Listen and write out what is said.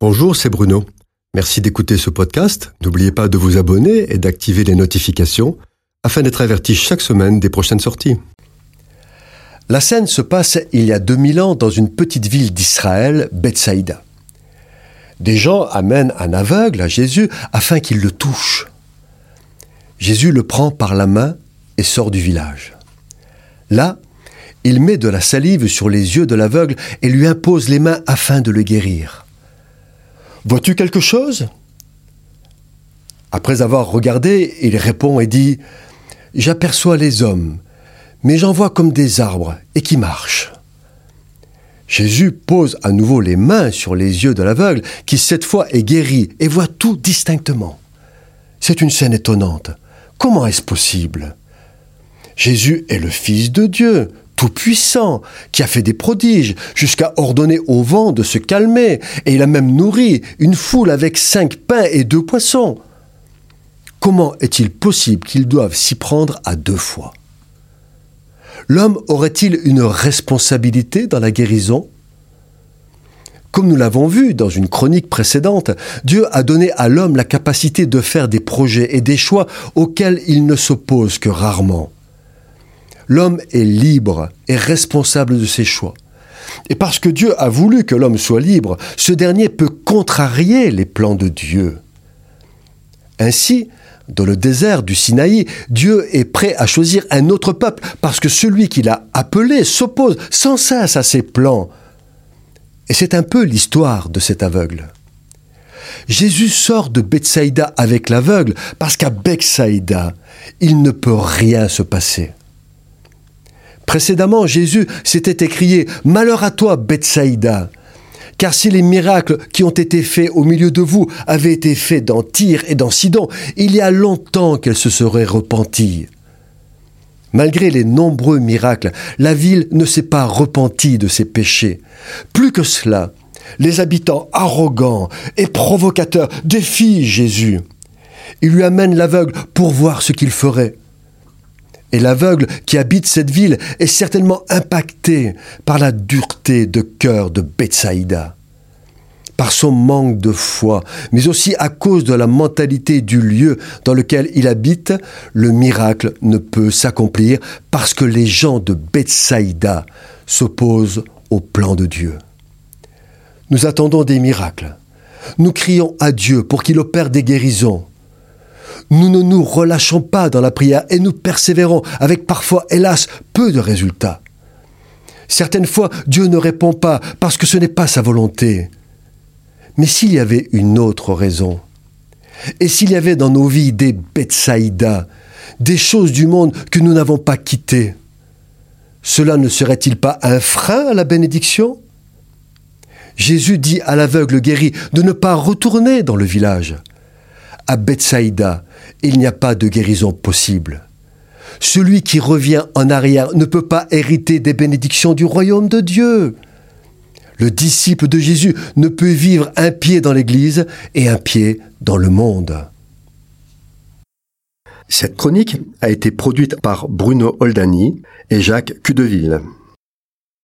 Bonjour, c'est Bruno. Merci d'écouter ce podcast. N'oubliez pas de vous abonner et d'activer les notifications afin d'être averti chaque semaine des prochaines sorties. La scène se passe il y a 2000 ans dans une petite ville d'Israël, Bethsaïda. Des gens amènent un aveugle à Jésus afin qu'il le touche. Jésus le prend par la main et sort du village. Là, il met de la salive sur les yeux de l'aveugle et lui impose les mains afin de le guérir. Vois-tu quelque chose? Après avoir regardé, il répond et dit J'aperçois les hommes, mais j'en vois comme des arbres et qui marchent. Jésus pose à nouveau les mains sur les yeux de l'aveugle, qui cette fois est guéri et voit tout distinctement. C'est une scène étonnante. Comment est-ce possible? Jésus est le Fils de Dieu, tout-puissant, qui a fait des prodiges, jusqu'à ordonner au vent de se calmer, et il a même nourri une foule avec cinq pains et deux poissons. Comment est-il possible qu'ils doivent s'y prendre à deux fois? L'homme aurait-il une responsabilité dans la guérison? Comme nous l'avons vu dans une chronique précédente, Dieu a donné à l'homme la capacité de faire des projets et des choix auxquels il ne s'oppose que rarement. L'homme est libre et responsable de ses choix. Et parce que Dieu a voulu que l'homme soit libre, ce dernier peut contrarier les plans de Dieu. Ainsi, dans le désert du Sinaï, Dieu est prêt à choisir un autre peuple parce que celui qu'il a appelé s'oppose sans cesse à ses plans. Et c'est un peu l'histoire de cet aveugle. Jésus sort de Bethsaïda avec l'aveugle parce qu'à Bethsaïda, il ne peut rien se passer. Précédemment, Jésus s'était écrié Malheur à toi, Bethsaïda car si les miracles qui ont été faits au milieu de vous avaient été faits dans Tyr et dans Sidon, il y a longtemps qu'elle se serait repentie. Malgré les nombreux miracles, la ville ne s'est pas repentie de ses péchés. Plus que cela, les habitants arrogants et provocateurs défient Jésus. Ils lui amènent l'aveugle pour voir ce qu'il ferait. Et l'aveugle qui habite cette ville est certainement impacté par la dureté de cœur de Bethsaïda, par son manque de foi, mais aussi à cause de la mentalité du lieu dans lequel il habite, le miracle ne peut s'accomplir parce que les gens de Bethsaïda s'opposent au plan de Dieu. Nous attendons des miracles. Nous crions à Dieu pour qu'il opère des guérisons nous ne nous relâchons pas dans la prière et nous persévérons avec parfois, hélas, peu de résultats. Certaines fois, Dieu ne répond pas parce que ce n'est pas sa volonté. Mais s'il y avait une autre raison, et s'il y avait dans nos vies des Bethsaïda, des choses du monde que nous n'avons pas quittées, cela ne serait-il pas un frein à la bénédiction? Jésus dit à l'aveugle guéri de ne pas retourner dans le village. À Bethsaïda, il n'y a pas de guérison possible. Celui qui revient en arrière ne peut pas hériter des bénédictions du royaume de Dieu. Le disciple de Jésus ne peut vivre un pied dans l'Église et un pied dans le monde. Cette chronique a été produite par Bruno Oldani et Jacques Cudeville.